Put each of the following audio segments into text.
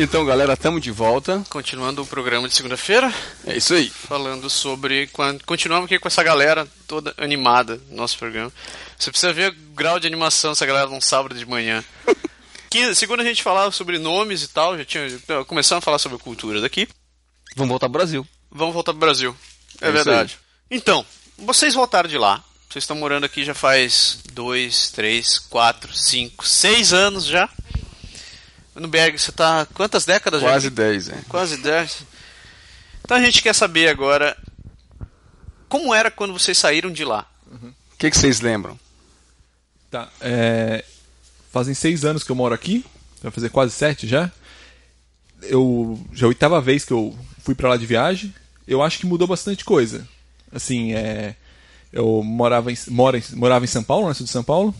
Então, galera, estamos de volta. Continuando o programa de segunda-feira, É isso aí. falando sobre. Continuamos aqui com essa galera toda animada no nosso programa. Você precisa ver o grau de animação dessa galera num sábado de manhã. Segunda a gente falava sobre nomes e tal, já tinha. Começamos a falar sobre cultura daqui. Vamos voltar pro Brasil. Vamos voltar pro Brasil. É, É verdade. Então, vocês voltaram de lá. Vocês estão morando aqui já faz dois, três, quatro, cinco, seis anos já. No Berg, você tá quantas décadas já? Quase aqui? 10, é. Quase 10. Então a gente quer saber agora como era quando vocês saíram de lá. O que, que vocês lembram? Tá. é, fazem seis anos que eu moro aqui. Vai fazer quase sete já. Eu já é a oitava vez que eu fui pra lá de viagem. Eu acho que mudou bastante coisa. Assim, é, eu morava em, moro em- morava em São Paulo, na cidade de São Paulo.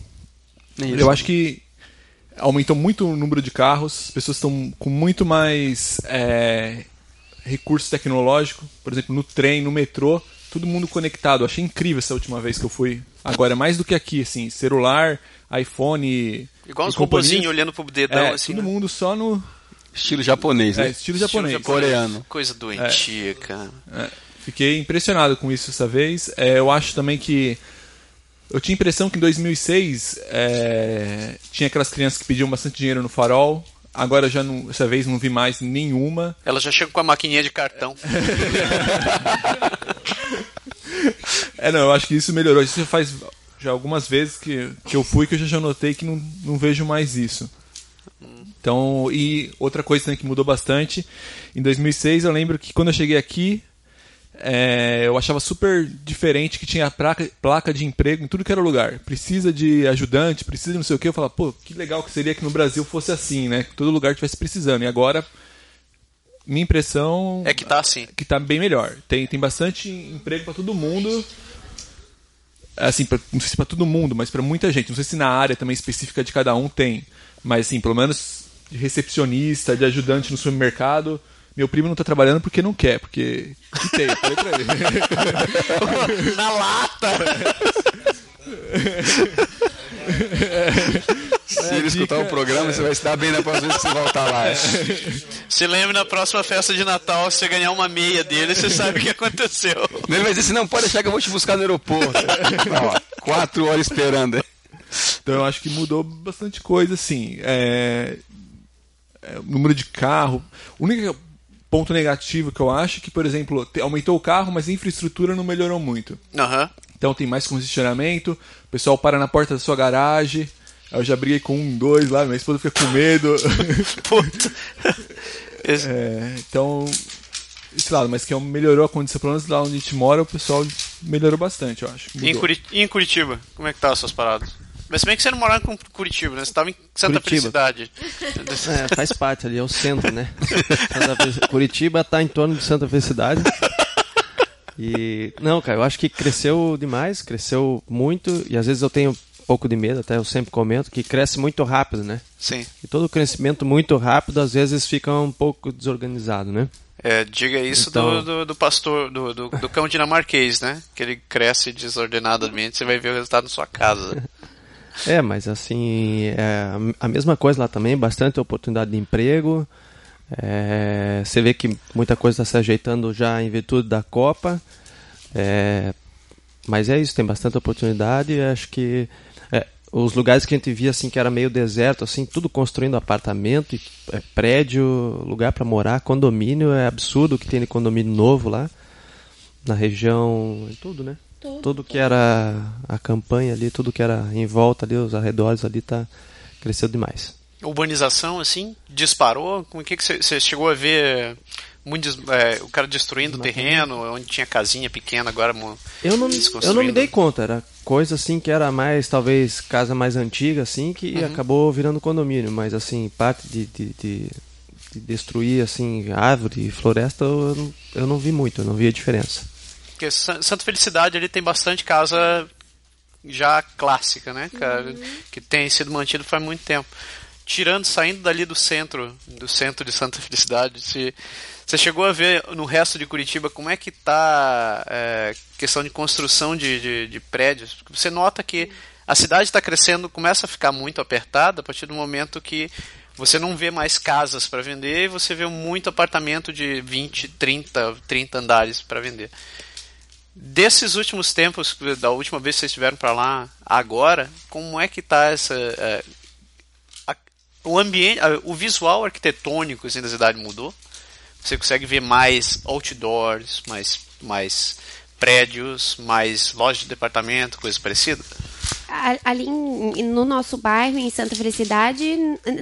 Eu acho que aumentou muito o número de carros, as pessoas estão com muito mais é, recurso tecnológico, por exemplo, no trem, no metrô, todo mundo conectado. Eu achei incrível essa última vez que eu fui. Agora, mais do que aqui, assim, celular, iPhone. Igual uns companhia. robozinhos olhando pro dedão É, assim. todo né? mundo só no. Estilo japonês, né? É, estilo japonês. Coreano. Coisa doentia, cara. É, fiquei impressionado com isso essa vez. É, eu acho também que. Eu tinha a impressão que em 2006 é, tinha aquelas crianças que pediam bastante dinheiro no farol. Agora já não, dessa vez não vi mais nenhuma. Ela já chega com a maquininha de cartão. É, não, eu acho que isso melhorou. Isso já faz já algumas vezes que, que eu fui que eu já, notei que não, não vejo mais isso. Então, e outra coisa também que mudou bastante, em 2006 eu lembro que quando eu cheguei aqui, é, eu achava super diferente que tinha placa, placa de emprego em tudo que era lugar. Precisa de ajudante, precisa de não sei o que. Eu falava, pô, que legal que seria que no Brasil fosse assim, né? Que todo lugar tivesse precisando. E agora, minha impressão É que tá assim. que tá bem melhor. Tem, tem bastante emprego para todo mundo. Assim, pra, não sei se para todo mundo, mas para muita gente. Não sei se na área também específica de cada um tem. Mas assim, pelo menos de recepcionista, de ajudante no supermercado. Meu primo não tá trabalhando porque não quer, porque que tem, falei pra ele. Na lata! Se ele escutar dica- o programa, você vai se dar bem na próxima vez que você voltar lá. Se lembra na próxima festa de Natal, você ganhar uma meia dele, você sabe o que aconteceu. Ele vai dizer assim, não, pode deixar que eu vou te buscar no aeroporto. Ó, quatro horas esperando. Então eu acho que mudou bastante coisa, assim. É... é, o número de carro. O único ponto negativo que eu acho que, por exemplo, aumentou o carro, mas a infraestrutura não melhorou muito. Aham. Então tem mais congestionamento, o pessoal para na porta da sua garagem. Eu já briguei com um, dois lá, minha esposa fica com medo. Puta. É, então, esse lado, mas que é melhorou a condição, pelo menos lá onde a gente mora, o pessoal melhorou bastante, eu acho. E em, Mudou. Curi- e em Curitiba, como é que tá as suas paradas? Mas se bem que você não morava em Curitiba, né? Você tava em Santa Curitiba. Felicidade. É, faz parte ali, é o centro, né? Curitiba tá em torno de Santa Felicidade. E não, cara, eu acho que cresceu demais, cresceu muito e às vezes eu tenho um pouco de medo, até eu sempre comento que cresce muito rápido, né? Sim. E todo crescimento muito rápido às vezes fica um pouco desorganizado, né? É, diga isso Então- do, do, do pastor, do, do, do cão dinamarquês, né? Que ele cresce desordenadamente, você vai ver o resultado na sua casa. É, mas assim, é a mesma coisa lá também, bastante oportunidade de emprego. É, você vê que muita coisa está se ajeitando já em virtude da Copa. É, mas é isso, tem bastante oportunidade. Acho que é, os lugares que a gente via assim que era meio deserto, assim, tudo construindo apartamento, é, prédio, lugar para morar, condomínio, é absurdo o que tem de condomínio novo lá na região, tudo, né? Tudo. Tudo que era a campanha ali, tudo que era em volta ali, os arredores ali, tá, cresceu demais. Urbanização, assim, disparou? Como que, que você, chegou a ver muito é, o cara destruindo o terreno, onde tinha casinha pequena, agora Eu não, eu não me dei conta, era coisa assim que era mais, talvez, casa mais antiga, assim, que acabou virando condomínio, mas assim, parte de, de, de, de destruir, assim, árvore e floresta, eu, não- eu não vi muito, eu não vi a diferença. Porque Sa- Santa Felicidade ele tem bastante casa já clássica, né, cara? Que tem sido mantido faz muito tempo. Tirando, saindo dali do centro, do centro de Santa Felicidade, se, você chegou a ver no resto de Curitiba como é que tá é, questão de construção de, de, de prédios? Você nota que a cidade está crescendo, começa a ficar muito apertada a partir do momento que você não vê mais casas para vender e você vê muito apartamento de 20, 30, 30 andares para vender. Desses últimos tempos, da última vez que vocês estiveram para lá, agora, como é que tá essa é, a- o ambiente, a- o visual arquitetônico assim, da cidade mudou? Você consegue ver mais outdoors, mais mais prédios, mais lojas de departamento, coisas parecidas? Ali em- no nosso bairro, em Santa Felicidade,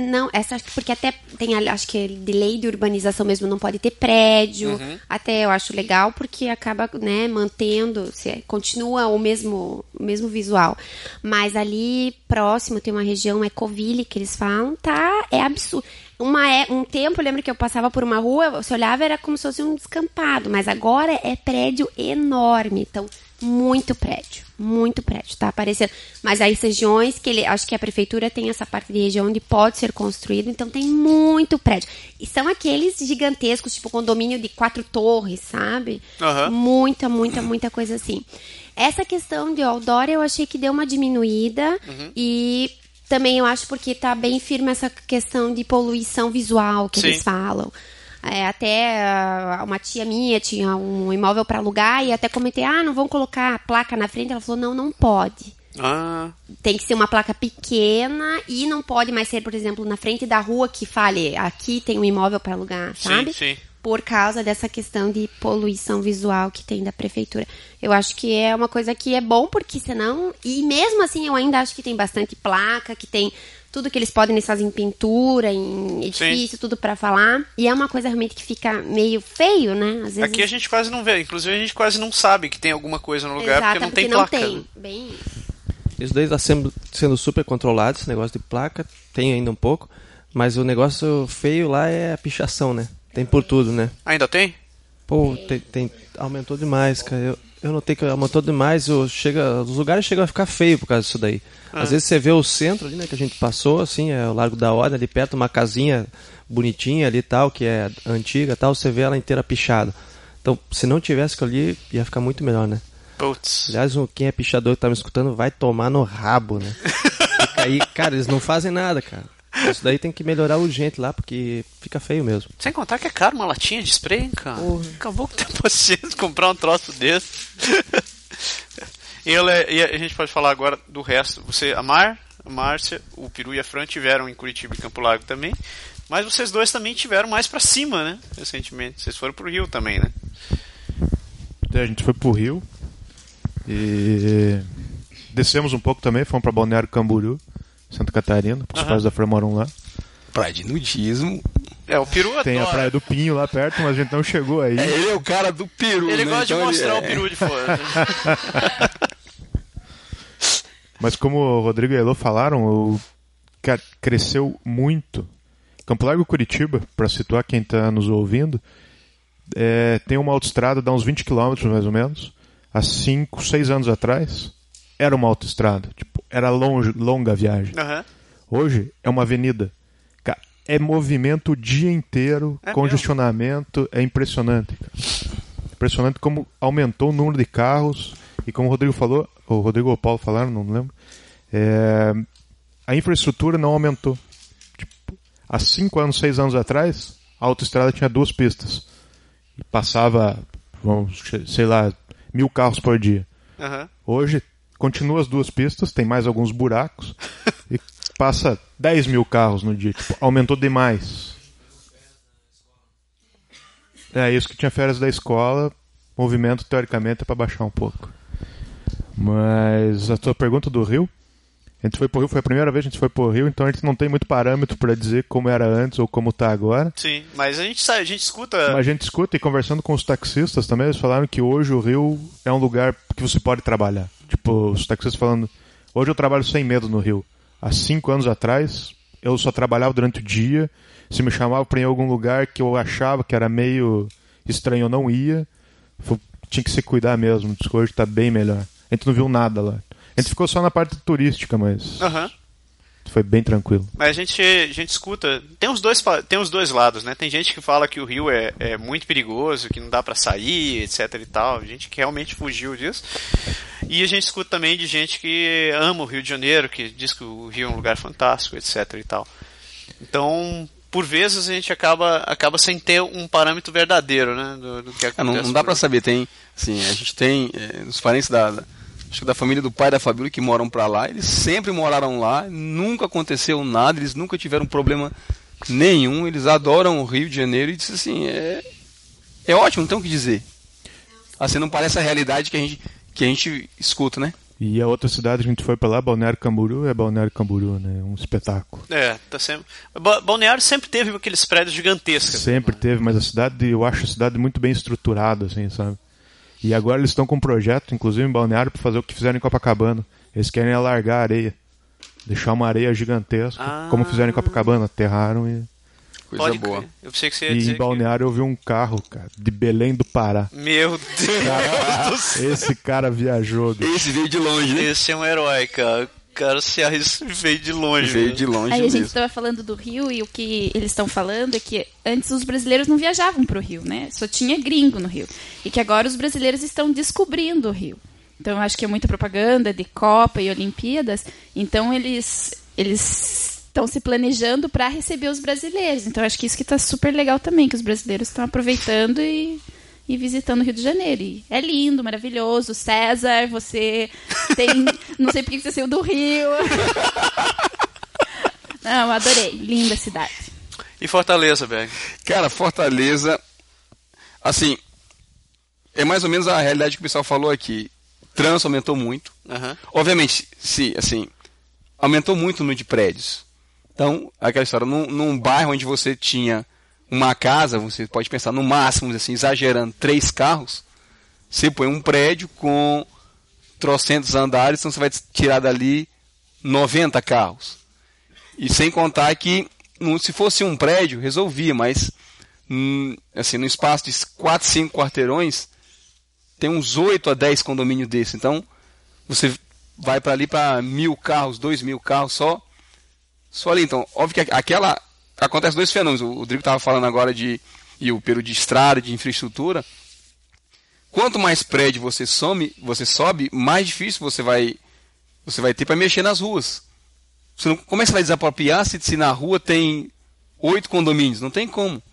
não, essa porque até tem acho que de lei de urbanização mesmo não pode ter prédio. Até eu acho legal porque acaba, né, mantendo, se continua o mesmo o mesmo visual. Mas ali próximo tem uma região Ecoville que eles falam, tá, é absurdo. Uma é, um tempo, eu lembro que eu passava por uma rua, você olhava era como se fosse um descampado, mas agora é prédio enorme. Então, muito prédio, muito prédio, tá aparecendo. Mas as regiões que ele, acho que a prefeitura tem essa parte de região onde pode ser construído, então tem muito prédio. E são aqueles gigantescos, tipo condomínio de quatro torres, sabe? Aham. Muita, muita, muita coisa assim. Essa questão de outdoor eu achei que deu uma diminuída e também eu acho porque tá bem firme essa questão de poluição visual que Sim. eles falam. É, até ah, uma tia minha tinha um imóvel para alugar e até comentei, ah, não vão colocar placa na frente. Ela falou, não, não pode. Ah, Tem que ser uma placa pequena e não pode mais ser, por exemplo, na frente da rua que fale, aqui tem um imóvel para alugar, Sim, sabe? sim. Por causa dessa questão de poluição visual que tem da prefeitura. Eu acho que é uma coisa que é bom, porque senão. E mesmo assim, eu ainda acho que tem bastante placa, que tem tudo que eles podem, eles fazem em pintura, em edifício, tudo para falar. E é uma coisa realmente que fica meio feio, né? Às vezes. aqui a gente quase não vê, inclusive a gente quase não sabe que tem alguma coisa no lugar Exato, porque não tem não placa. tem. né? Bem Isso daí está sendo, sendo super controlado, esse negócio de placa, tem ainda um pouco, mas o negócio feio lá é a pichação, né? Tem por tudo, né? Ainda tem? Pô, tem, tem- aumentou demais, cara. Eu, eu notei que aumentou demais. Eu, chega, os lugares chegam a ficar feio por causa disso daí. Às vezes você vê o centro ali, né, que a gente passou, assim, é o Largo da Ordem, ali perto, uma casinha bonitinha ali e tal, que é antiga e tal, você vê ela inteira pichada. Então, se não tivesse aquilo ali, ia ficar muito melhor, né? Putz. Aliás, quem é pichador que tá me escutando vai tomar no rabo, né? Fica aí, cara, eles não fazem nada, cara. Isso daí tem que melhorar urgente lá, porque fica feio mesmo. Sem contar que é caro uma latinha de spray, hein, cara. Acabou com ter paciência de comprar um troço desse. e, ela- e a gente pode falar agora do resto. Você, a Mar, a Márcia, o Peru e a Fran tiveram em Curitiba e Campo Largo também. Mas vocês dois também tiveram mais pra cima, né? Recentemente. Vocês foram pro Rio também, né? Daí a gente foi pro Rio e descemos um pouco também, fomos pra Balneário Camboriú, Santa Catarina, porque os Aham. pais da Fran moram lá. Praia de nudismo. É, o Peru Tem a adora. Praia do Pinho lá perto, mas a gente não chegou aí. Ele é o cara do peru, Ele né? gosta Então de mostrar ele o é- peru de fora. Mas como o Rodrigo e a Elô falaram, o... cresceu muito. Campo Largo Curitiba, para situar quem está nos ouvindo, é, tem uma autoestrada, dá uns 20 km mais ou menos. Há 5, 6 anos atrás, era uma autoestrada. Tipo, era longe, longa a viagem. Aham. Hoje é uma avenida. Cara, é movimento o dia inteiro, É congestionamento, é impressionante. cara. Impressionante como aumentou o número de carros e como o Rodrigo falou, o Rodrigo ou o Paulo falaram, não lembro, é, a infraestrutura não aumentou. Tipo, há 5 anos, 6 anos atrás, a autoestrada tinha duas pistas. E passava, vamos, sei lá, mil carros por dia. Aham. Hoje continua as duas pistas, tem mais alguns buracos e passa 10 mil carros no dia. Tipo, aumentou demais. É isso que tinha férias da escola. Movimento, teoricamente, é para baixar um pouco. Mas a tua pergunta do Rio, A gente foi pro Rio, foi a primeira vez que a gente foi pro Rio, então a gente não tem muito parâmetro para dizer como era antes ou como tá agora. Sim, mas a gente sabe, a gente escuta. Mas a gente escuta e conversando com os taxistas também, eles falaram que hoje o Rio é um lugar que você pode trabalhar. Tipo, os taxistas falando, hoje eu trabalho sem medo no Rio. Há cinco anos atrás, eu só trabalhava durante o dia. Se me chamava para ir em algum lugar que eu achava que era meio estranho, eu não ia. Tinha que se cuidar mesmo. Hoje tá bem melhor. A gente não viu nada lá. A gente ficou só na parte turística, mas Aham. Foi bem tranquilo. Mas a gente, a gente escuta. Tem os, dois, tem os dois lados, né? Tem gente que fala que o Rio é, é muito perigoso, que não dá pra sair, etc e tal. Gente que realmente fugiu disso. E a gente escuta também de gente que ama o Rio de Janeiro, que diz que o Rio é um lugar fantástico, etc e tal. Então, por vezes a gente acaba, acaba sem ter um parâmetro verdadeiro, né? Do, do que acontece. não, não dá aí. saber, tem, assim, a gente tem é, os parentes da, da- acho que da família do pai da Fabíola que moram pra lá, eles sempre moraram lá, nunca aconteceu nada, eles nunca tiveram problema nenhum, eles adoram o Rio de Janeiro e disse assim, é, é ótimo, não tem o que dizer. Assim, não parece a realidade que a gente, que a gente escuta, né? E a outra cidade que a gente foi pra lá, Balneário Camboriú, é Balneário Camboriú, né? Um espetáculo. É, tá sempre. Ba- Balneário sempre teve aqueles prédios gigantescos. Sempre teve, mas a cidade, eu acho a cidade muito bem estruturada, assim, sabe? E agora eles estão com um projeto, inclusive em Balneário, para fazer o que fizeram em Copacabana. Eles querem alargar a areia. Deixar uma areia gigantesca, Ah. como fizeram em Copacabana. Aterraram e. Coisa Pode boa. crer. Eu pensei que você ia E dizer em Balneário eu vi um carro, cara, de Belém do Pará. que... Meu Deus do céu. Esse cara viajou. bicho. Esse veio de longe, né? Esse é um herói, cara. O cara se arris... veio de longe. Veio mesmo. de longe Aí a gente mesmo. estava falando do Rio e o que eles estão falando é que antes os brasileiros não viajavam para o Rio, né? Só tinha gringo no Rio. E que agora os brasileiros estão descobrindo o Rio. Então eu acho que é muita propaganda de Copa e Olimpíadas. Então eles eles estão se planejando para receber os brasileiros. Então eu acho que isso que está super legal também, que os brasileiros estão aproveitando e e visitando o Rio de Janeiro. E é lindo, maravilhoso. César, você tem. Não sei por que você saiu do Rio. Não, adorei. Linda cidade. E Fortaleza, Berg. Cara, Fortaleza, assim, é mais ou menos a realidade que o pessoal falou aqui. Trânsito aumentou muito. Aham. Obviamente, sim, assim, aumentou muito o número de prédios. Então, aquela história, num, num bairro onde você tinha uma casa, você pode pensar no máximo, assim, exagerando, três carros, você põe um prédio com trocentos andares, então você vai tirar dali 90 carros. E sem contar que se fosse um prédio, resolvia, mas hum, assim, no espaço de 4, 5 quarteirões, tem uns 8 a 10 condomínios desses. Então, você vai para ali para mil carros, dois mil carros só. Só ali. Então, óbvio que aquela. Acontece dois fenômenos. O Rodrigo estava falando agora de. E o Pedro de estrada, de infraestrutura. Quanto mais prédio você some, você sobe, mais difícil você vai você vai ter para mexer nas ruas. Você não, como é que você vai desapropriar se, se na rua tem oito condomínios? Não tem como.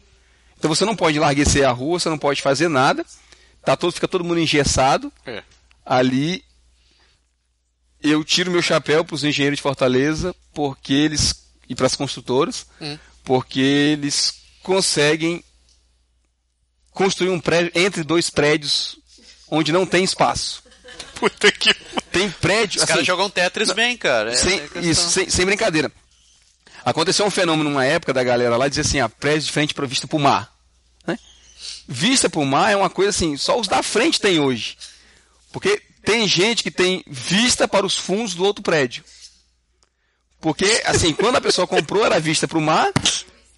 Então você não pode larguecer a rua, você não pode fazer nada. Tá todo, fica todo mundo engessado. É. Ali eu tiro meu chapéu para os engenheiros de Fortaleza, porque eles e para as construtoras, porque eles conseguem construir um prédio entre dois prédios onde não tem espaço. Puta que. Tem prédio. Os caras assim, jogam Tetris bem, cara. É, sem, é isso, sem, sem brincadeira. Aconteceu um fenômeno numa época da galera lá, dizia assim, a prédio de frente para vista para o mar. Né? Vista para o mar é uma coisa assim, só os da frente tem hoje. Porque tem gente que tem vista para os fundos do outro prédio. Porque, assim, quando a pessoa comprou, era vista para o mar,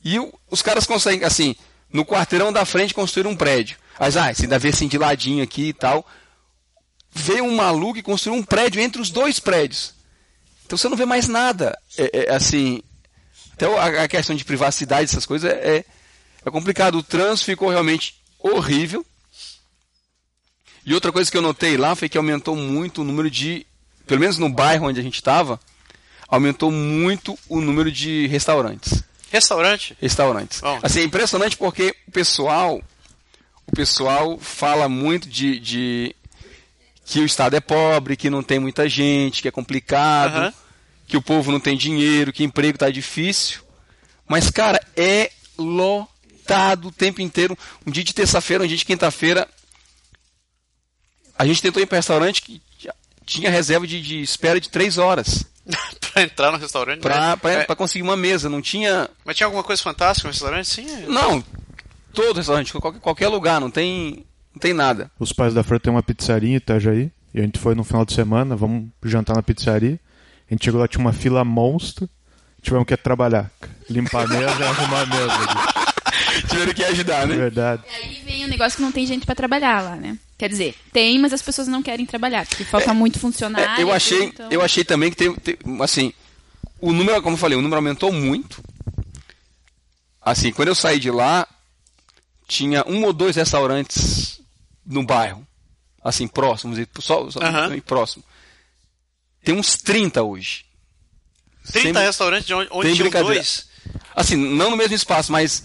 e os caras conseguem, assim, no quarteirão da frente construir um prédio. Mas, ah, você ainda vê assim de ladinho aqui e tal. Veio um maluco e construiu um prédio entre os dois prédios. Então você não vê mais nada. É, é, assim, até a, a questão de privacidade, essas coisas, é, é complicado. O trânsito ficou realmente horrível. E outra coisa que eu notei lá foi que aumentou muito o número de, pelo menos no bairro onde a gente estava, aumentou muito o número de restaurantes. Restaurante? Restaurantes. Bom. Assim, é impressionante porque o pessoal, o pessoal fala muito de, de que o estado é pobre, que não tem muita gente, que é complicado, Aham. que o povo não tem dinheiro, que emprego tá difícil. Mas, cara, é lotado o tempo inteiro. Um dia de terça-feira, um dia de quinta-feira, a gente tentou ir para restaurante que tinha reserva de, de espera de três horas. pra entrar no restaurante? pra, né? pra, É, pra conseguir uma mesa. Não tinha. Mas tinha alguma coisa fantástica no restaurante? Sim. é. Não, todo restaurante, qualquer, qualquer lugar, não tem, não tem nada. Os pais da Fran têm uma pizzaria em Itajaí. E a gente foi no final de semana, vamos jantar na pizzaria. A gente chegou lá, tinha uma fila monstro. Tivemos que trabalhar. Limpar a mesa e arrumar a mesa. Tiveram que ajudar, né? verdade. E aí vem o negócio que não tem gente pra trabalhar lá, né? Quer dizer, tem, mas as pessoas não querem trabalhar, porque falta muito funcionário. É, eu achei, então- eu achei também que tem, tem- assim, o número, como eu falei, o número aumentou muito. Assim, quando eu saí de lá, tinha um ou dois restaurantes no bairro, assim, próximos, e só, só e próximo. Tem uns 30 hoje. 30 Sem- restaurantes de onde, onde Tem tinham brincadeira. dois. Assim, não no mesmo espaço, mas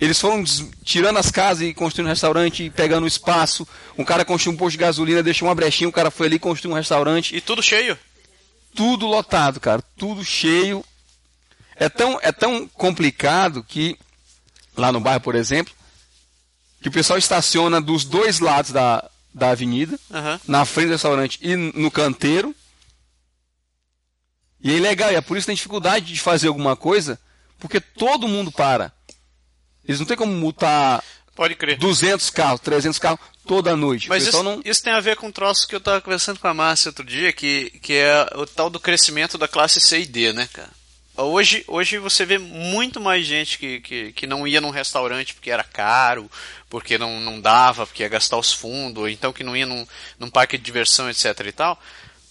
eles foram tirando as casas e construindo um restaurante, e pegando espaço. Um cara construiu um posto de gasolina, deixou uma brechinha, o cara foi ali e construiu um restaurante. E tudo cheio. tudo lotado, cara, tudo cheio. É tão, é tão complicado que lá no bairro, por exemplo, que o pessoal estaciona dos dois lados da, da avenida, Aham. na frente do restaurante e no canteiro. E é ilegal, e é por isso que tem dificuldade de fazer alguma coisa, porque todo mundo para. Eles não tem como multar Pode crer. 200 carros, 300 carros toda noite. Mas o isso, não... isso tem a ver com um troço que eu tava conversando com a Márcia outro dia, que, que é o tal do crescimento da classe C e D, né, cara? Hoje, hoje você vê muito mais gente que, que, que não ia num restaurante porque era caro, porque não, não dava, porque ia gastar os fundos, ou então que não ia num, num parque de diversão, etc e tal,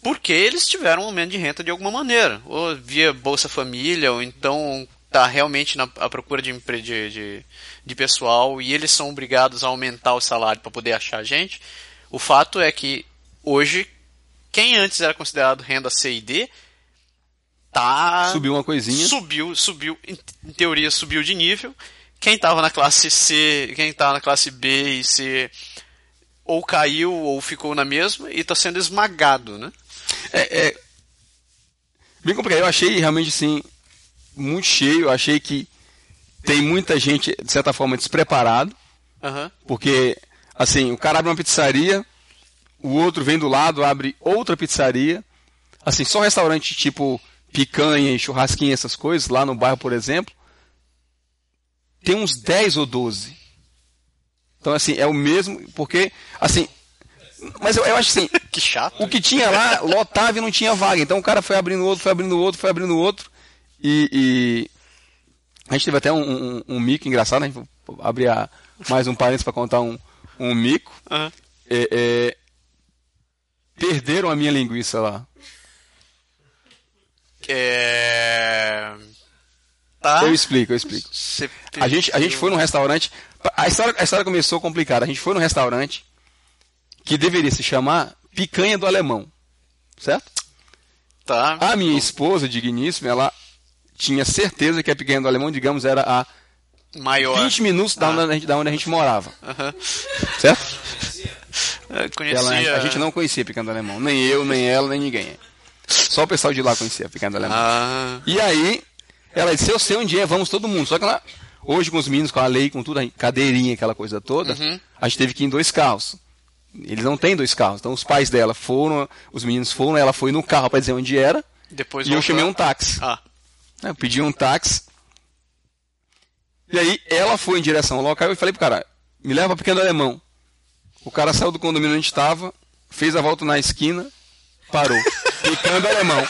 porque eles tiveram um aumento de renda de alguma maneira, ou via Bolsa Família, ou então tá realmente na à procura de, de, de, de pessoal e eles são obrigados a aumentar o salário para poder achar gente. O fato é que hoje quem antes era considerado renda C e D tá Subiu uma coisinha. subiu, subiu, em, teoria subiu de nível. Quem estava na classe C, quem estava na classe B e C ou caiu ou ficou na mesma e está sendo esmagado, né? É, é bem complicado. Eu achei realmente assim muito cheio. Achei que tem muita gente de certa forma despreparado, Aham. porque assim o cara abre uma pizzaria, o outro vem do lado abre outra pizzaria, assim só restaurante tipo picanha e churrasquinha essas coisas lá no bairro por exemplo tem uns 10 ou 12. Então assim é o mesmo porque assim mas eu, eu acho assim Que chato. o que tinha lá lotava e não tinha vaga. Então o cara foi abrindo outro, foi abrindo outro, foi abrindo outro. E, e a gente teve até um, um, um mico engraçado. Gente vou abrir a- mais um parênteses para contar um, um mico. Aham. É, é, perderam a minha linguiça lá. É... Tá. Eu explico, eu explico. A gente, a gente foi num restaurante. A história, a história começou complicada. A gente foi num restaurante que deveria se chamar Picanha do Alemão. Certo? Tá. A minha esposa, digníssima, ela tinha certeza que a Picanha do Alemão, digamos, era a Maior. 20 minutos da onde, a gente, da onde a gente morava. Aham. Certo? Eu Conhecia... Ela, a gente não conhecia a Picanha do Alemão. Nem eu, nem ela, nem ninguém. Só o pessoal de lá conhecia a Picanha do Alemão. Ah, E aí, ela disse, eu sei onde é, vamos todo mundo. Só que ela, hoje com os meninos, com a lei, com tudo, a cadeirinha, aquela coisa toda, a gente teve que ir em dois carros. Eles não têm dois carros. Então os pais dela foram, os meninos foram, ela foi no carro para dizer onde era, depois e eu voltou. chamei um táxi. Ah, Eu pedi um táxi. E aí ela foi em direção ao local e eu falei pro cara, me leva para Pequeno Alemão. O cara saiu do condomínio onde estava, fez a volta na esquina, parou. Pequeno Alemão.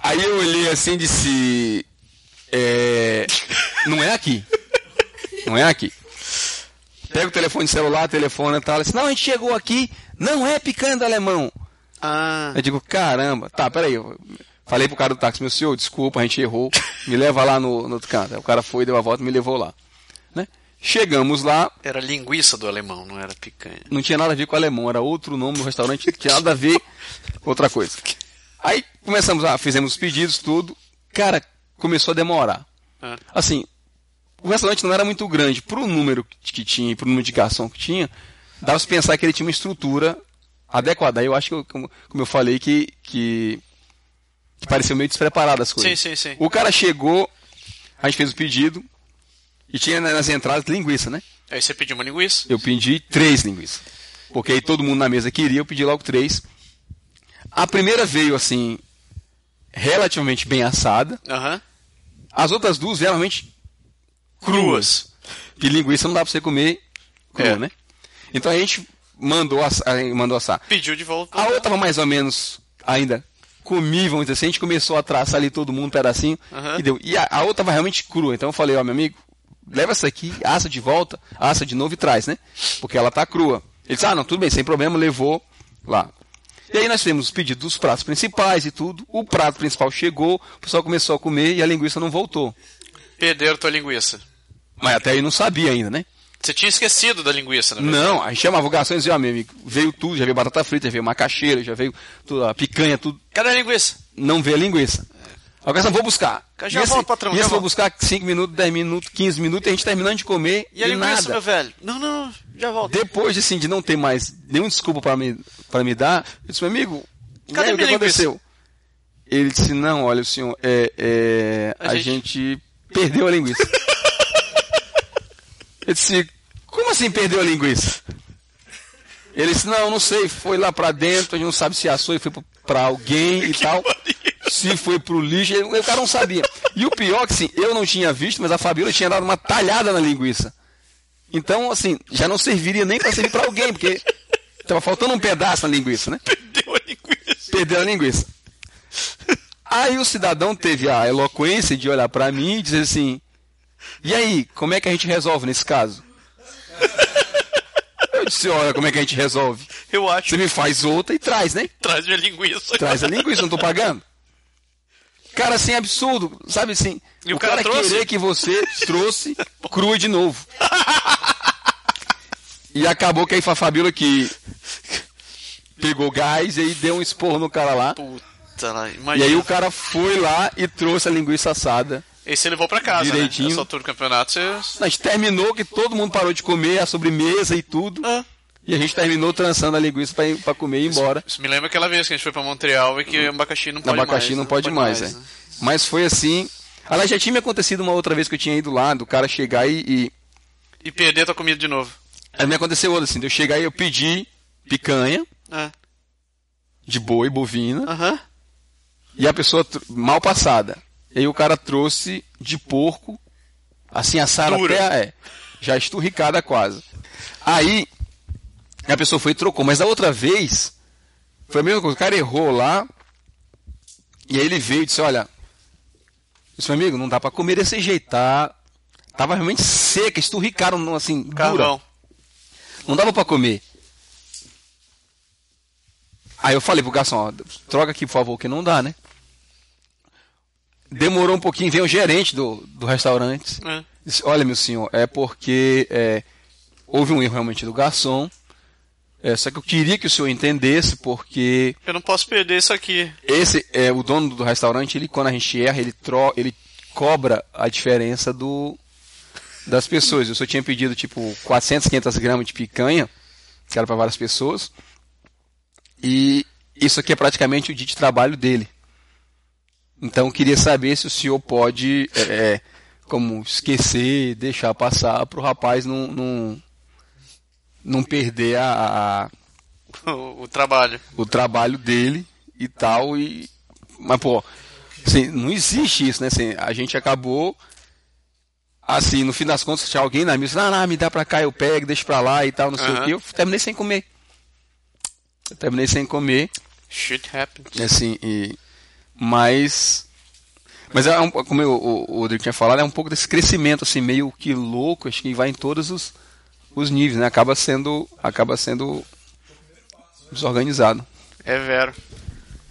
Aí eu olhei assim e disse. É, não é aqui. Não é aqui. Pega o telefone celular, telefone e tal. Disse, não, a gente chegou aqui, não é picanha do alemão. ah, Eu digo, caramba, tá, peraí. Eu falei pro cara do táxi, meu senhor, desculpa, a gente errou, me leva lá no, no outro canto. O cara foi, deu a volta e me levou lá. Né? Chegamos lá, era linguiça do alemão, não era picanha. não tinha nada a ver com alemão, era outro nome do restaurante, não tinha nada a ver com outra coisa. Aí começamos a, fizemos os pedidos, tudo. Cara, começou a demorar. Ah. Assim, o restaurante não era muito grande. Pro número que tinha e pro número de garçom que tinha, dava pra pensar que ele tinha uma estrutura adequada. Aí eu acho que, como, como eu falei, que, que, que pareceu meio despreparado as coisas. Sim, sim, sim. O cara chegou, a gente fez o pedido, e tinha nas entradas linguiça, né? Aí você pediu uma linguiça. Eu pedi três linguiças. Porque aí todo mundo na mesa queria, eu pedi logo três. A primeira veio assim, relativamente bem assada. Aham. As outras duas vieram realmente cruas. Que linguiça não dá pra você comer crua, É. né? Então a gente mandou assar, mandou assar. Pediu de volta. A outra tava mais ou menos ainda comível, vamos dizer assim. A gente começou a traçar ali todo mundo um pedacinho Aham. e deu. E a, a outra tava realmente crua. Então eu falei, ó, meu amigo, leva essa aqui, assa de volta, assa de novo e traz, né? Porque ela tá crua. Ele disse, ah, não, tudo bem, sem problema, levou lá. E aí nós temos os pedidos dos pratos principais e tudo. O prato principal chegou, o pessoal começou a comer e a linguiça não voltou. Perderam tua linguiça. Mas até aí não sabia ainda, né? Você tinha esquecido da linguiça, na verdade. Não, a gente chamava garçom e dizia, ó, meu amigo, veio tudo, já veio batata frita, já veio macaxeira, já veio tudo, a picanha, tudo. Cadê a linguiça? Não veio a linguiça. O garçom, vou buscar. Já e esse, volto, patrão, e esse vou buscar 5 minutos, 10 minutos, 15 minutos, e a gente terminando de comer E a linguiça, nada. meu velho? Não, não, não, já volto. Depois, assim, de não ter mais nenhuma desculpa para me, pra me dar, eu disse, meu amigo, e Cadê aí, o que minha aconteceu? Ele disse, não, olha, o senhor, é, é, A a, gente- gente... perdeu a linguiça. eu disse, como assim perdeu a linguiça? Ele disse, não, não sei, foi lá pra dentro, a gente não sabe se assou e foi pra- pra alguém e tal. Se foi pro lixo, ele- o cara não sabia. E o pior é que, assim, eu não tinha visto, mas a Fabiola tinha dado uma talhada na linguiça. Então, assim, já não serviria nem pra servir pra alguém, porque tava faltando um pedaço na linguiça, né? Perdeu a linguiça. Perdeu a linguiça. Aí o cidadão teve a eloquência de olhar pra mim e dizer assim: E aí, como é que a gente resolve nesse caso? Eu disse: Olha, como é que a gente resolve? Eu acho. Você me faz outra e traz, né? Traz minha linguiça. Traz a linguiça, não tô pagando. Cara, assim, absurdo, sabe assim? E o o cara cara, trouxe? querer que você trouxe crua de novo. E acabou que aí a Fabíola que pegou gás e aí deu um esporro no cara lá. Puta E aí o cara foi lá e trouxe a linguiça assada. E você levou pra casa, Direitinho. né? Essa altura do campeonato, você... A gente terminou que todo mundo parou de comer a sobremesa e tudo. Ah. E a gente terminou trançando a linguiça pra, ir- pra comer e ir embora. Isso me lembra aquela vez que a gente foi pra Montreal e que abacaxi não pode abacaxi mais. não pode mais, é. né? Mas foi assim. Aliás, já tinha me acontecido uma outra vez que eu tinha ido lá, do cara chegar e. e... E perder tua comida de novo. Aí me aconteceu outra, assim, de eu chegar e eu pedi picanha Ah. de boi, bovina, Aham. e a pessoa mal passada. E aí o cara trouxe de porco, assim, assada Dura. até, é, já esturricada quase. Aí, a pessoa foi e trocou, mas da outra vez, foi a mesma coisa, o cara errou lá, e aí ele veio e disse, olha, disse, meu amigo, não dá pra comer desse jeito, tá? Tava realmente seca, esturricaram, assim, dura. Carvão. Não dava pra comer. Aí eu falei pro garçom, ó, troca aqui, por favor, que não dá, né? Demorou um pouquinho, veio o gerente do, do restaurante. É. Disse, olha, meu senhor, é porque é, houve um erro realmente do garçom. É, só que eu queria que o senhor entendesse, porque Eu não posso perder isso aqui. esse é o dono do restaurante, ele quando a gente erra, ele tro ele cobra a diferença do das pessoas. Eu só tinha pedido tipo 400, 500 gramas de picanha, que era para várias pessoas. E isso aqui é praticamente o dia de trabalho dele. Então eu queria saber se o senhor pode é, é, como esquecer, deixar passar para o rapaz não, não, não perder a- a, O, o trabalho. o trabalho dele e tal. E... Mas, pô, assim, não existe isso, né? Assim, a gente acabou. Assim, no fim das contas, tinha alguém na mesa, ah, não, me dá pra cá, eu pego, deixa pra lá e tal, não sei Aham. o que. Eu terminei sem comer. Eu terminei sem comer, Shit happens. assim, e... Mas. Mas é um, como eu- o, o Rodrigo tinha falado, é um pouco desse crescimento, assim, meio que louco, acho que vai em todos os, os níveis, né? Acaba sendo. Acaba sendo desorganizado. É vero.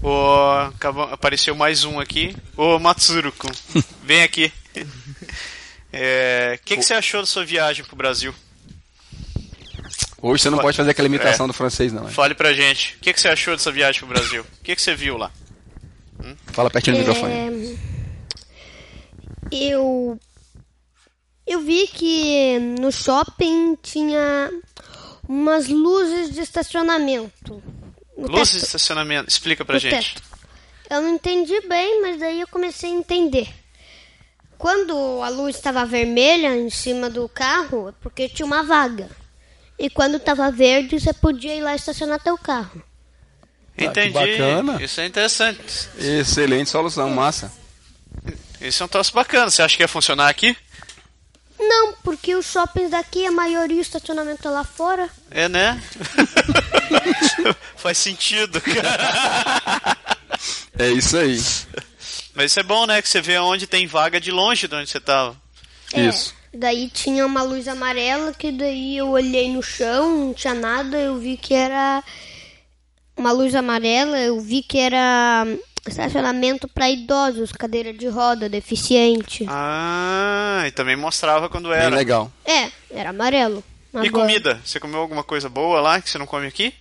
O, apareceu mais um aqui. O Matsuruko. Vem aqui. O que, que você achou da sua viagem pro Brasil? Hoje você não Fa- pode fazer aquela imitação É. do francês, não. né? Fale pra gente. O que, que você achou dessa viagem pro Brasil? O que, que você viu lá? Fala pertinho do É, microfone. Eu eu vi que no shopping tinha umas luzes de estacionamento. Luzes de teto. estacionamento. Explica pra no gente. teto. Eu não entendi bem, mas daí eu comecei a entender. Quando a luz estava vermelha em cima do carro, é porque tinha uma vaga. E quando estava verde, você podia ir lá estacionar teu carro. Que Entendi. bacana. Isso é interessante. Excelente solução, massa. Isso é um troço bacana. Você acha que ia funcionar aqui? Não, porque os shoppings daqui, a maioria o estacionamento é lá fora. É, né? Faz sentido, cara. É isso aí. Mas isso é bom, né? Que você vê onde tem vaga de longe de onde você tava. É, Isso. Daí tinha uma luz amarela que daí eu olhei no chão, não tinha nada, eu vi que era uma luz amarela, eu vi que era estacionamento para idosos, cadeira de roda, deficiente. Ah, e também mostrava quando Bem era. legal. É, era amarelo. E comida? Você comeu alguma coisa boa lá que você não come aqui?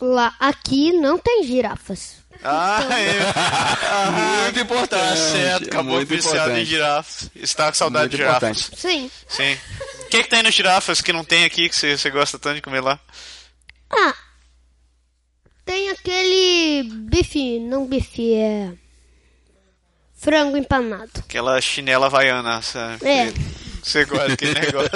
Lá, aqui não tem girafas. Ah, é. Muito Tá importante. certo, acabou muito viciado em importante. girafas. Está com saudade Muito de girafas. importante. Sim. Sim. O que, que tem nos girafas que não tem aqui que você, você gosta tanto de comer lá? Ah, tem aquele bife, não bife, é frango empanado. Aquela chinela havaiana, sabe? É. Você gosta daquele negócio.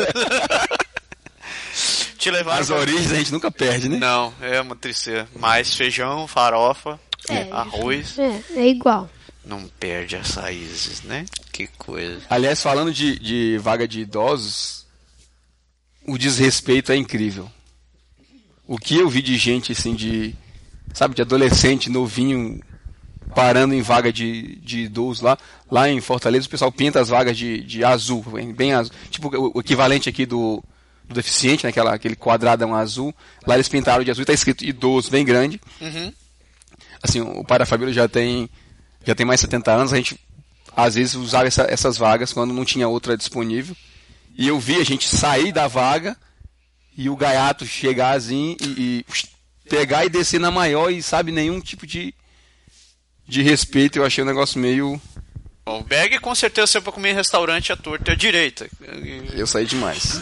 Te levaram As pra- origens a gente nunca perde, né? Não, é uma tristeza. Mais feijão, farofa, É, arroz. É, é igual. Não perde as raízes, né? Que coisa. Aliás, falando de, de vaga de idosos, o desrespeito é incrível. O que eu vi de gente assim de. Sabe, de adolescente novinho parando em vaga de, de idoso lá. Lá em Fortaleza o pessoal pinta as vagas de, de azul, bem, azul. Tipo o, o equivalente aqui do, do deficiente, né? Aquela, aquele quadradão azul. Lá eles pintaram de azul e tá escrito idoso, bem grande. Uhum. Assim, o pai da família já tem, já tem mais de 70 anos, a gente às vezes usava essa- essas vagas quando não tinha outra disponível. E eu vi a gente sair da vaga e o gaiato chegar assim e, e pegar e descer na maior e sabe nenhum tipo de de respeito. Eu achei um negócio meio Bom, bag com certeza você vai comer em restaurante à torta e à direita. eu saí demais.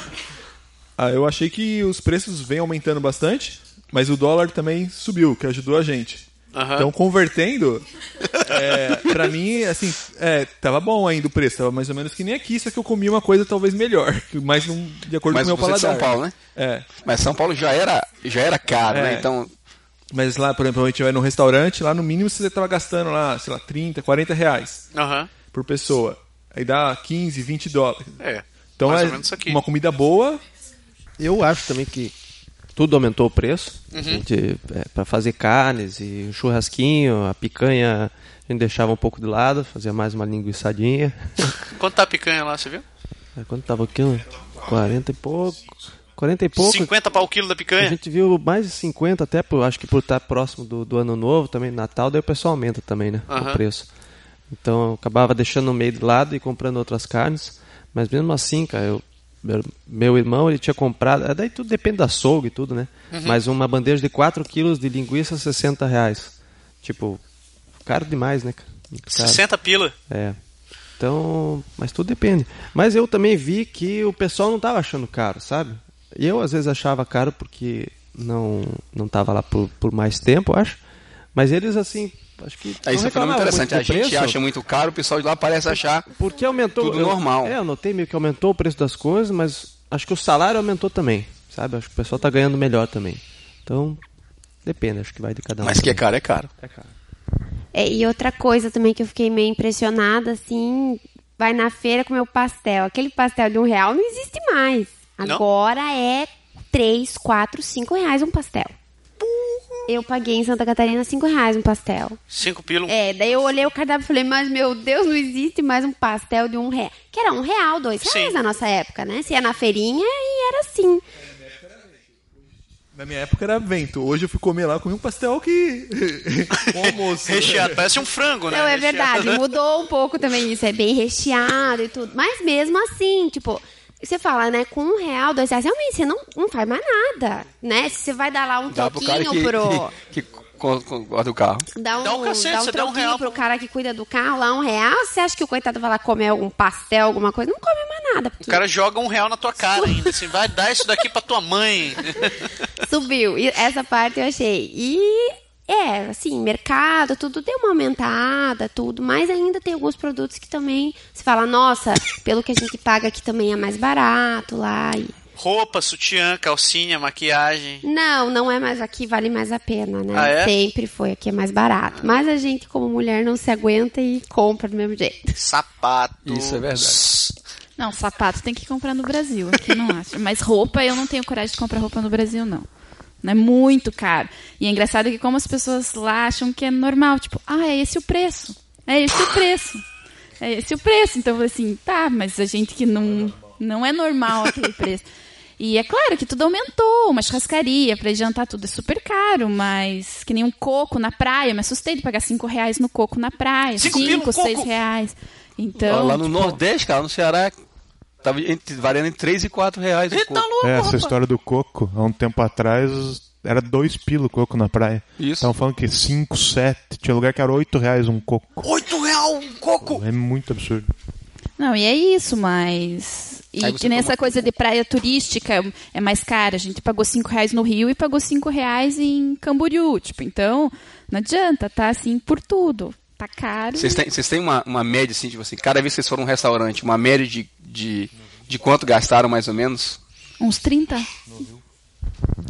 Ah, eu achei que os preços vêm aumentando bastante, mas o dólar também subiu, que ajudou a gente. Aham. Então, convertendo, é, pra mim, assim, é, tava bom ainda o preço, tava mais ou menos que nem aqui, só que eu comi uma coisa talvez melhor, mais num- de acordo Mas com o meu você é paladar. São Paulo, né? É, Mas São Paulo já era já era caro, É. né? Então mas lá, por exemplo, a gente vai num restaurante, lá no mínimo você tava gastando lá, sei lá, 30, 40 reais Aham. por pessoa. Aí dá 15, 20 dólares. É. Então Mais é ou menos isso aqui. uma comida boa, Eu acho também que tudo aumentou o preço. Uhum. A é, para fazer carnes e churrasquinho, a picanha a gente deixava um pouco de lado, fazia mais uma linguiçadinha. Quanto tá a picanha lá, você viu? Aí Quanto tava aqui? 40 e pouco. 40 e pouco. 50 pau o quilo da A picanha? gente viu mais de 50, até por, acho que por estar próximo do, do ano novo, também Natal, daí o pessoal aumenta também, né? Aham. O preço. Então eu acabava deixando no meio de lado e comprando outras carnes. Mas mesmo assim, cara, eu, meu, irmão ele tinha comprado. é, Daí tudo depende da açougue e tudo, né? Mas uma bandeja de 4 quilos de linguiça, 60 reais. Tipo, caro demais, né? caro. 60 pila. É. Então, mas tudo depende. Mas eu também vi que o pessoal não estava achando caro, sabe? Eu às vezes achava caro porque não não tava lá por, por mais tempo, acho. Mas eles assim, acho que é, não isso é fenômeno reclamavam interessante. muito A gente preço, acha muito caro, o pessoal de lá parece achar porque aumentou tudo eu- normal. É, eu notei meio que aumentou o preço das coisas, mas acho que o salário aumentou também, sabe? Acho que o pessoal tá ganhando melhor também. Então, depende, acho que vai de cada um. Mas que é caro, é caro. É caro. É, e outra coisa também que eu fiquei meio impressionada, assim, vai na feira comer o pastel. Aquele pastel de um real não existe mais. Não? Agora é três, quatro, cinco reais um pastel. Eu paguei em Santa Catarina cinco reais um pastel. 5 pila. É, daí eu olhei o cardápio e falei, mas meu Deus, não existe mais um pastel de um real. Que era um real, dois reais Sim. na nossa época, né? Se ia na feirinha e era assim. na minha época era vento. Hoje eu fui comer lá, comi um pastel que. almoço. Recheado, parece um frango, né? Não, é Recheado. verdade. Mudou um pouco também isso. É bem recheado e tudo. Mas mesmo assim, tipo, você fala, né? Com um real, dois reais, realmente você não, não faz mais nada. Né? Se você vai dar lá um Dá pro cara troquinho que, pro. que, que guarda o carro. Dá um, Dá um cacete, dá um você dá um troquinho real pro pro- cara que cuida do carro, lá um real. Você acha que o coitado vai lá comer algum pastel, alguma coisa? Não come mais nada. Porque O cara joga um real na tua cara ainda, assim, vai dar isso daqui pra tua mãe. subiu. E essa parte eu achei. E é, assim, mercado, tudo deu uma aumentada, tudo, mas ainda tem alguns produtos que também se fala, nossa, pelo que a gente paga aqui também é mais barato lá. E Roupa, sutiã, calcinha, maquiagem. Não, não é mais aqui, vale mais a pena, né? Ah, é? Sempre foi, aqui é mais barato. Mas a gente, como mulher, não se aguenta e compra do mesmo jeito. Sapato. Isso é verdade. Não, sapato tem que comprar no Brasil, aqui não acho. Mas roupa, eu não tenho coragem de comprar roupa no Brasil, não. Não é muito caro. E é engraçado que como as pessoas lá acham que é normal, tipo, ah, é esse o preço. É esse o preço. É esse o preço. Então eu falei assim, tá, mas a gente que não, não é normal aquele preço. E é claro que tudo aumentou, uma churrascaria para jantar tudo é super caro, mas que nem um coco na praia, eu me assustei de pagar cinco reais no coco na praia, Cinco cinco, seis coco? reais. Então, lá no tipo, Nordeste, cara, no Ceará, tava entre, variando entre 3 e 4 reais o Eita, coco. louco, É, essa rapaz. história do coco, há um tempo atrás, era dois pila o coco na praia. Isso. Estavam falando que 5, 7. Tinha lugar que era 8 reais um coco. Oito real um coco. É muito absurdo. Não, e é isso, mas. E você que nem toma- essa coisa de praia turística é mais cara. A gente pagou cinco reais no Rio e pagou cinco reais em Camboriú. Tipo, então, não adianta, tá assim por tudo. Tá caro. Vocês têm, vocês têm uma, uma média, assim, tipo assim, cada vez que vocês foram a um restaurante, uma média de, de, de quanto gastaram mais ou menos? Uns 30?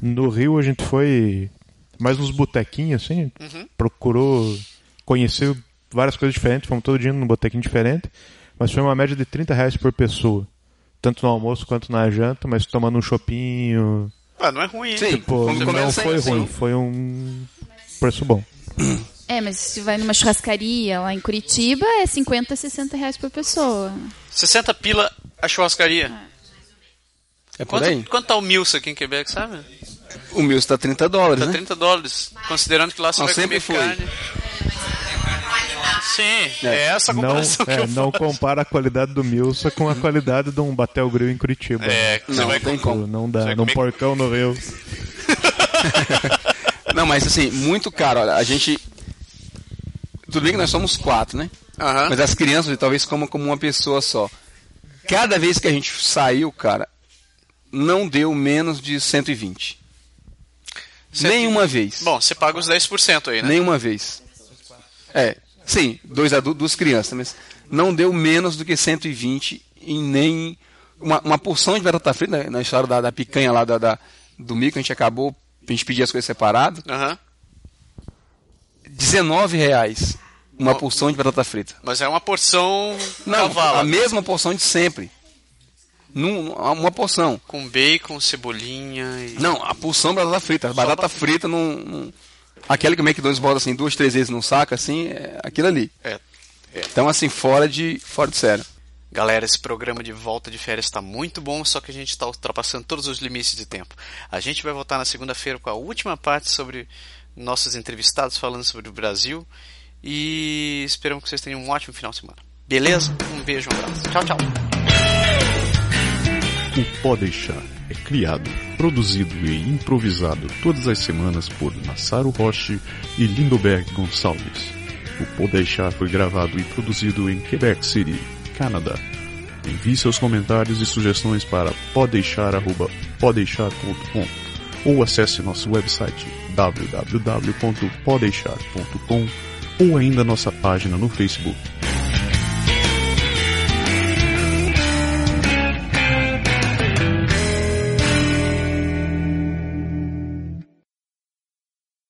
No Rio a gente foi mais nos botequinhos, assim. Procurou conhecer várias coisas diferentes. Fomos todo dia num botequinho diferente. Mas foi uma média de 30 reais por pessoa. Tanto no almoço quanto na janta, mas tomando um chopinho. Ah, não é ruim, hein? Sim. Vamos não foi ruim, foi um preço bom. É, mas se vai numa churrascaria lá em Curitiba, é 50, 60 reais por pessoa. 60 pila a churrascaria. É por Quanto, aí. quanto tá o Milsa aqui em Quebec, sabe? O meu está 30 dólares, Tá né? 30 dólares. Considerando que lá você Não, vai sempre comer foi. carne. Sim, é, essa a Não, comparação que é, eu não faço. compara a qualidade do Milsa com a qualidade de um Batel Grill em Curitiba. É, você Não, vai tem com-. Não dá, num comer- porcão no Rio. Não, mas assim, muito caro. Olha, a gente. Tudo bem que nós somos quatro, né? Aham. Mas as crianças talvez comam como uma pessoa só. Cada vez que a gente saiu, cara, não deu menos de 120. Cento- Nenhuma vez. Bom, você paga os 10% aí, né? Nenhuma vez. É, sim, dois adultos, duas crianças, mas não deu menos do que 120 em nem uma, uma porção de batata frita, né, na história da, da picanha lá da, da- do mico, a gente acabou, a gente pedia as coisas separadas, Aham. 19 reais uma porção de batata frita. Mas é uma porção Não, cavala. a mesma porção de sempre. Num, uma porção. Com bacon, cebolinha e... Não, a porção de batata frita. Batata frita num, num- Aquela que o McDonald's bota assim duas, três vezes num saco, assim, é aquilo ali. É. Então, assim, fora de, fora de sério. Galera, esse programa de volta de férias está muito bom, só que a gente está ultrapassando todos os limites de tempo. A gente vai voltar na segunda-feira com a última parte sobre nossos entrevistados falando sobre o Brasil e esperamos que vocês tenham um ótimo final de semana. Beleza? Um beijo, um abraço. Tchau, tchau. O Pó Deixar é criado, produzido e improvisado todas as semanas por Massaro Roche e Lindoberg Gonçalves. O Pó Deixar foi gravado e produzido em Quebec City, Canadá. Envie seus comentários e sugestões para podeixar.podeixar.com ou acesse nosso website www.podeixar.com ou ainda nossa página no Facebook